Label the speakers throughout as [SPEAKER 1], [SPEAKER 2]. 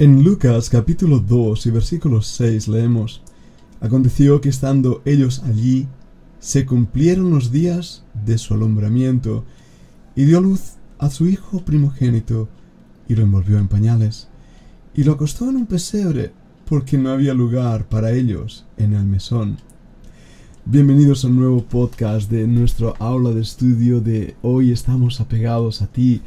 [SPEAKER 1] En Lucas capítulo 2 y versículo 6 leemos, Aconteció que estando ellos allí, se cumplieron los días de su alumbramiento, y dio luz a su hijo primogénito, y lo envolvió en pañales, y lo acostó en un pesebre, porque no había lugar para ellos en el mesón. Bienvenidos a nuevo podcast de nuestro aula de estudio de Hoy estamos apegados a ti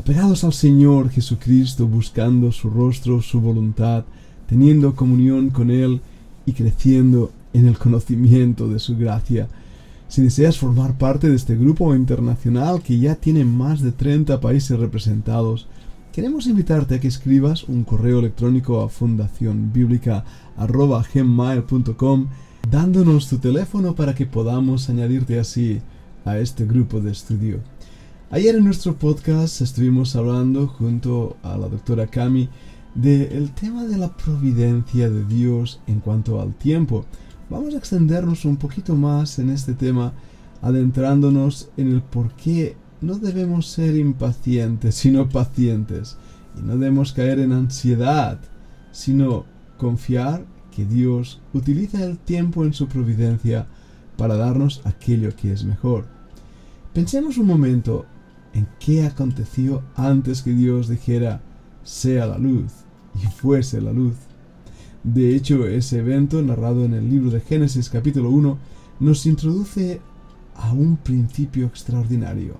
[SPEAKER 1] apegados al Señor Jesucristo, buscando su rostro, su voluntad, teniendo comunión con Él y creciendo en el conocimiento de su gracia. Si deseas formar parte de este grupo internacional que ya tiene más de 30 países representados, queremos invitarte a que escribas un correo electrónico a fundacionbiblica.com dándonos tu teléfono para que podamos añadirte así a este grupo de estudio. Ayer en nuestro podcast estuvimos hablando junto a la doctora Cami del tema de la providencia de Dios en cuanto al tiempo. Vamos a extendernos un poquito más en este tema, adentrándonos en el por qué no debemos ser impacientes, sino pacientes, y no debemos caer en ansiedad, sino confiar que Dios utiliza el tiempo en su providencia para darnos aquello que es mejor. Pensemos un momento en qué aconteció antes que Dios dijera sea la luz y fuese la luz. De hecho, ese evento, narrado en el libro de Génesis capítulo 1, nos introduce a un principio extraordinario,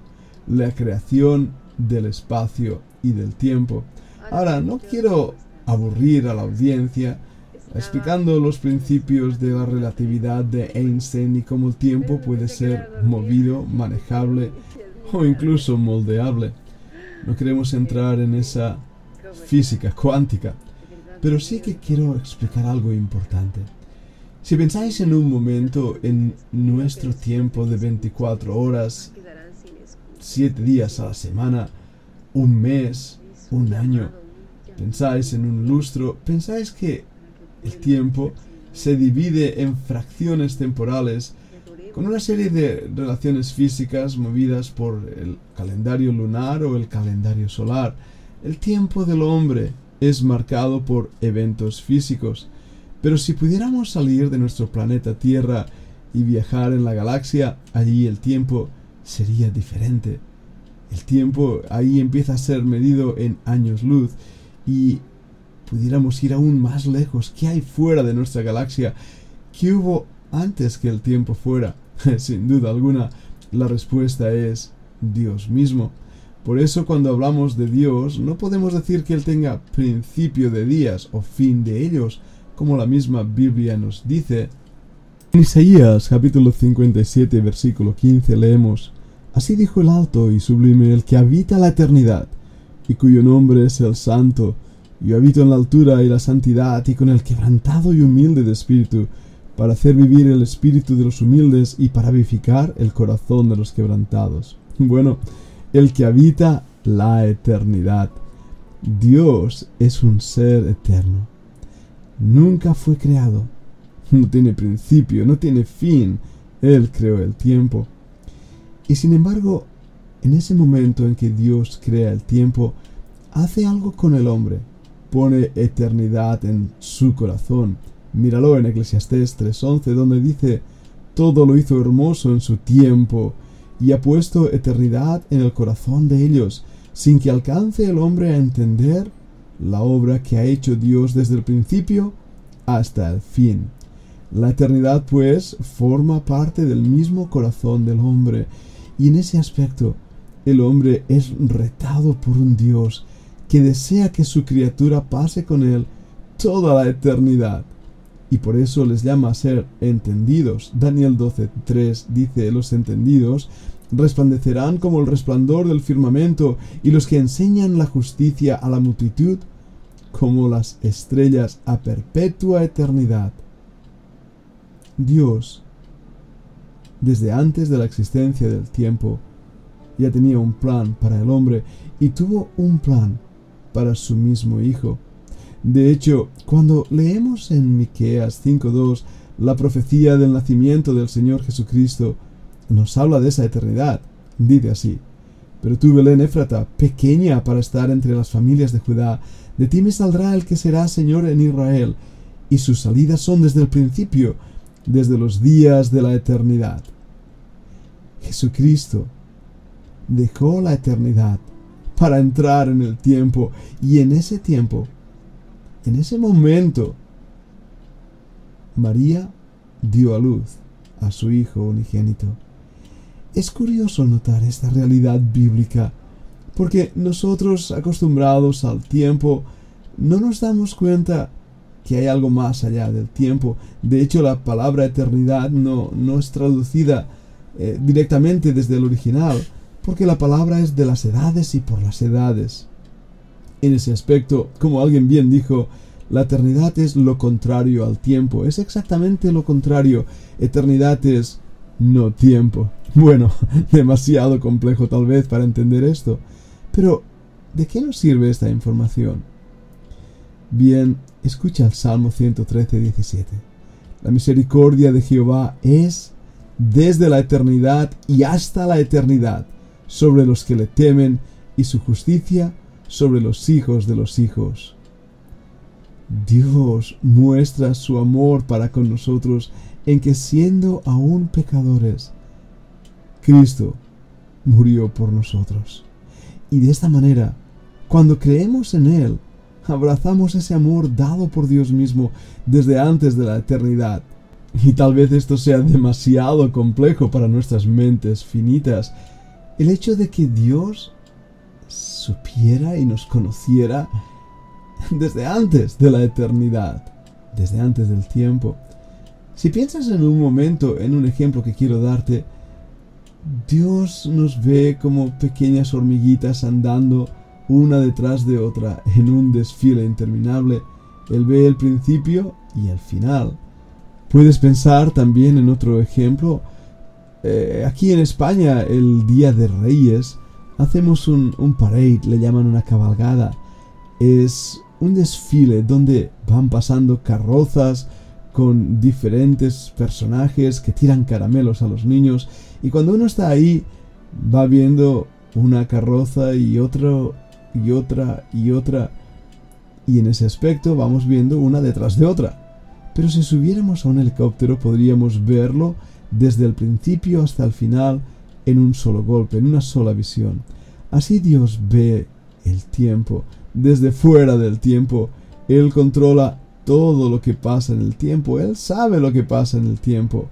[SPEAKER 1] la creación del espacio y del tiempo. Ahora, no quiero aburrir a la audiencia explicando los principios de la relatividad de Einstein y cómo el tiempo puede ser movido, manejable o incluso moldeable. No queremos entrar en esa física cuántica, pero sí que quiero explicar algo importante. Si pensáis en un momento en nuestro tiempo de 24 horas, 7 días a la semana, un mes, un año, pensáis en un lustro, pensáis que el tiempo se divide en fracciones temporales con una serie de relaciones físicas movidas por el calendario lunar o el calendario solar. El tiempo del hombre es marcado por eventos físicos, pero si pudiéramos salir de nuestro planeta Tierra y viajar en la galaxia, allí el tiempo sería diferente. El tiempo ahí empieza a ser medido en años luz y pudiéramos ir aún más lejos. ¿Qué hay fuera de nuestra galaxia? ¿Qué hubo antes que el tiempo fuera? Sin duda alguna, la respuesta es Dios mismo. Por eso cuando hablamos de Dios no podemos decir que Él tenga principio de días o fin de ellos, como la misma Biblia nos dice. En Isaías capítulo 57 versículo 15 leemos, Así dijo el alto y sublime el que habita la eternidad, y cuyo nombre es el Santo, yo habito en la altura y la santidad y con el quebrantado y humilde de espíritu, para hacer vivir el espíritu de los humildes y para vivificar el corazón de los quebrantados. Bueno, el que habita la eternidad. Dios es un ser eterno. Nunca fue creado. No tiene principio, no tiene fin. Él creó el tiempo. Y sin embargo, en ese momento en que Dios crea el tiempo, hace algo con el hombre. Pone eternidad en su corazón Míralo en Eclesiastés 3.11, donde dice, todo lo hizo hermoso en su tiempo, y ha puesto eternidad en el corazón de ellos, sin que alcance el hombre a entender la obra que ha hecho Dios desde el principio hasta el fin. La eternidad, pues, forma parte del mismo corazón del hombre, y en ese aspecto el hombre es retado por un Dios que desea que su criatura pase con él toda la eternidad y por eso les llama a ser entendidos. Daniel 12.3 dice, los entendidos resplandecerán como el resplandor del firmamento y los que enseñan la justicia a la multitud como las estrellas a perpetua eternidad. Dios, desde antes de la existencia del tiempo, ya tenía un plan para el hombre y tuvo un plan para su mismo Hijo de hecho, cuando leemos en Miqueas 5:2 la profecía del nacimiento del Señor Jesucristo, nos habla de esa eternidad. Dice así: Pero tú, Belén Éfrata, pequeña para estar entre las familias de Judá, De ti me saldrá el que será Señor en Israel, y sus salidas son desde el principio, desde los días de la eternidad. Jesucristo dejó la eternidad para entrar en el tiempo, y en ese tiempo, en ese momento, María dio a luz a su Hijo unigénito. Es curioso notar esta realidad bíblica, porque nosotros acostumbrados al tiempo no nos damos cuenta que hay algo más allá del tiempo. De hecho, la palabra eternidad no, no es traducida eh, directamente desde el original, porque la palabra es de las edades y por las edades. En ese aspecto, como alguien bien dijo, la eternidad es lo contrario al tiempo, es exactamente lo contrario. Eternidad es no tiempo. Bueno, demasiado complejo tal vez para entender esto. Pero, ¿de qué nos sirve esta información? Bien, escucha el Salmo 113, 17. La misericordia de Jehová es desde la eternidad y hasta la eternidad sobre los que le temen y su justicia sobre los hijos de los hijos. Dios muestra su amor para con nosotros en que siendo aún pecadores, Cristo murió por nosotros. Y de esta manera, cuando creemos en Él, abrazamos ese amor dado por Dios mismo desde antes de la eternidad. Y tal vez esto sea demasiado complejo para nuestras mentes finitas. El hecho de que Dios supiera y nos conociera desde antes de la eternidad, desde antes del tiempo. Si piensas en un momento, en un ejemplo que quiero darte, Dios nos ve como pequeñas hormiguitas andando una detrás de otra en un desfile interminable. Él ve el principio y el final. Puedes pensar también en otro ejemplo. Eh, aquí en España, el Día de Reyes, hacemos un, un parade, le llaman una cabalgada. Es un desfile donde van pasando carrozas con diferentes personajes que tiran caramelos a los niños y cuando uno está ahí va viendo una carroza y otro y otra y otra y en ese aspecto vamos viendo una detrás de otra. Pero si subiéramos a un helicóptero podríamos verlo desde el principio hasta el final en un solo golpe, en una sola visión. Así Dios ve el tiempo, desde fuera del tiempo. Él controla todo lo que pasa en el tiempo. Él sabe lo que pasa en el tiempo.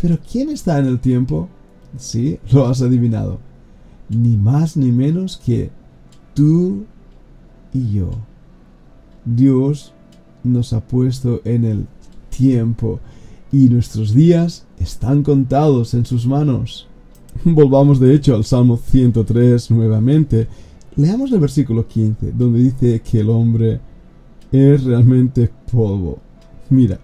[SPEAKER 1] Pero ¿quién está en el tiempo? Sí, lo has adivinado. Ni más ni menos que tú y yo. Dios nos ha puesto en el tiempo y nuestros días están contados en sus manos. Volvamos de hecho al Salmo 103 nuevamente Leamos el versículo 15, donde dice que el hombre es realmente polvo. Mira,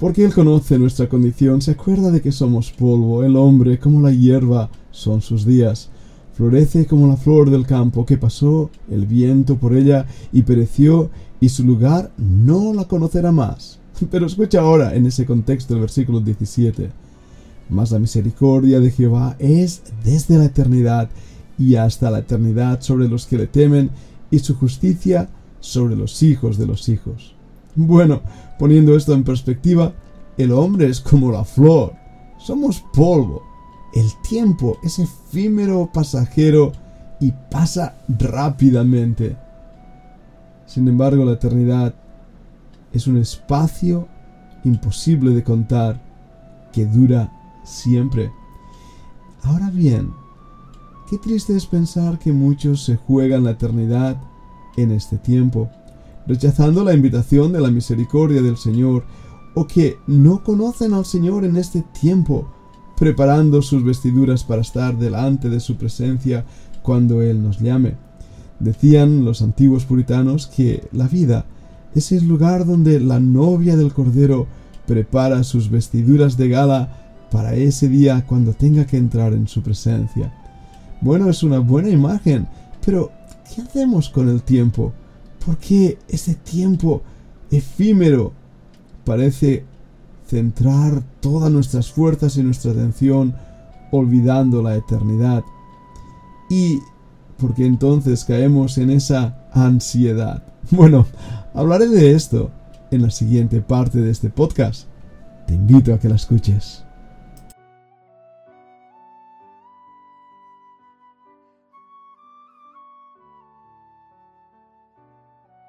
[SPEAKER 1] porque Él conoce nuestra condición, se acuerda de que somos polvo, el hombre como la hierba son sus días. Florece como la flor del campo que pasó el viento por ella y pereció y su lugar no la conocerá más. Pero escucha ahora en ese contexto el versículo 17. Mas la misericordia de Jehová es desde la eternidad y hasta la eternidad sobre los que le temen, y su justicia sobre los hijos de los hijos. Bueno, poniendo esto en perspectiva, el hombre es como la flor, somos polvo. El tiempo es efímero, pasajero y pasa rápidamente. Sin embargo, la eternidad es un espacio imposible de contar que dura siempre. Ahora bien, Qué triste es pensar que muchos se juegan la eternidad en este tiempo, rechazando la invitación de la misericordia del Señor, o que no conocen al Señor en este tiempo, preparando sus vestiduras para estar delante de su presencia cuando Él nos llame. Decían los antiguos puritanos que la vida es el lugar donde la novia del Cordero prepara sus vestiduras de gala para ese día cuando tenga que entrar en su presencia. Bueno, es una buena imagen, pero ¿qué hacemos con el tiempo? ¿Por qué ese tiempo efímero parece centrar todas nuestras fuerzas y nuestra atención olvidando la eternidad? Y porque entonces caemos en esa ansiedad. Bueno, hablaré de esto en la siguiente parte de este podcast. Te invito a que la escuches.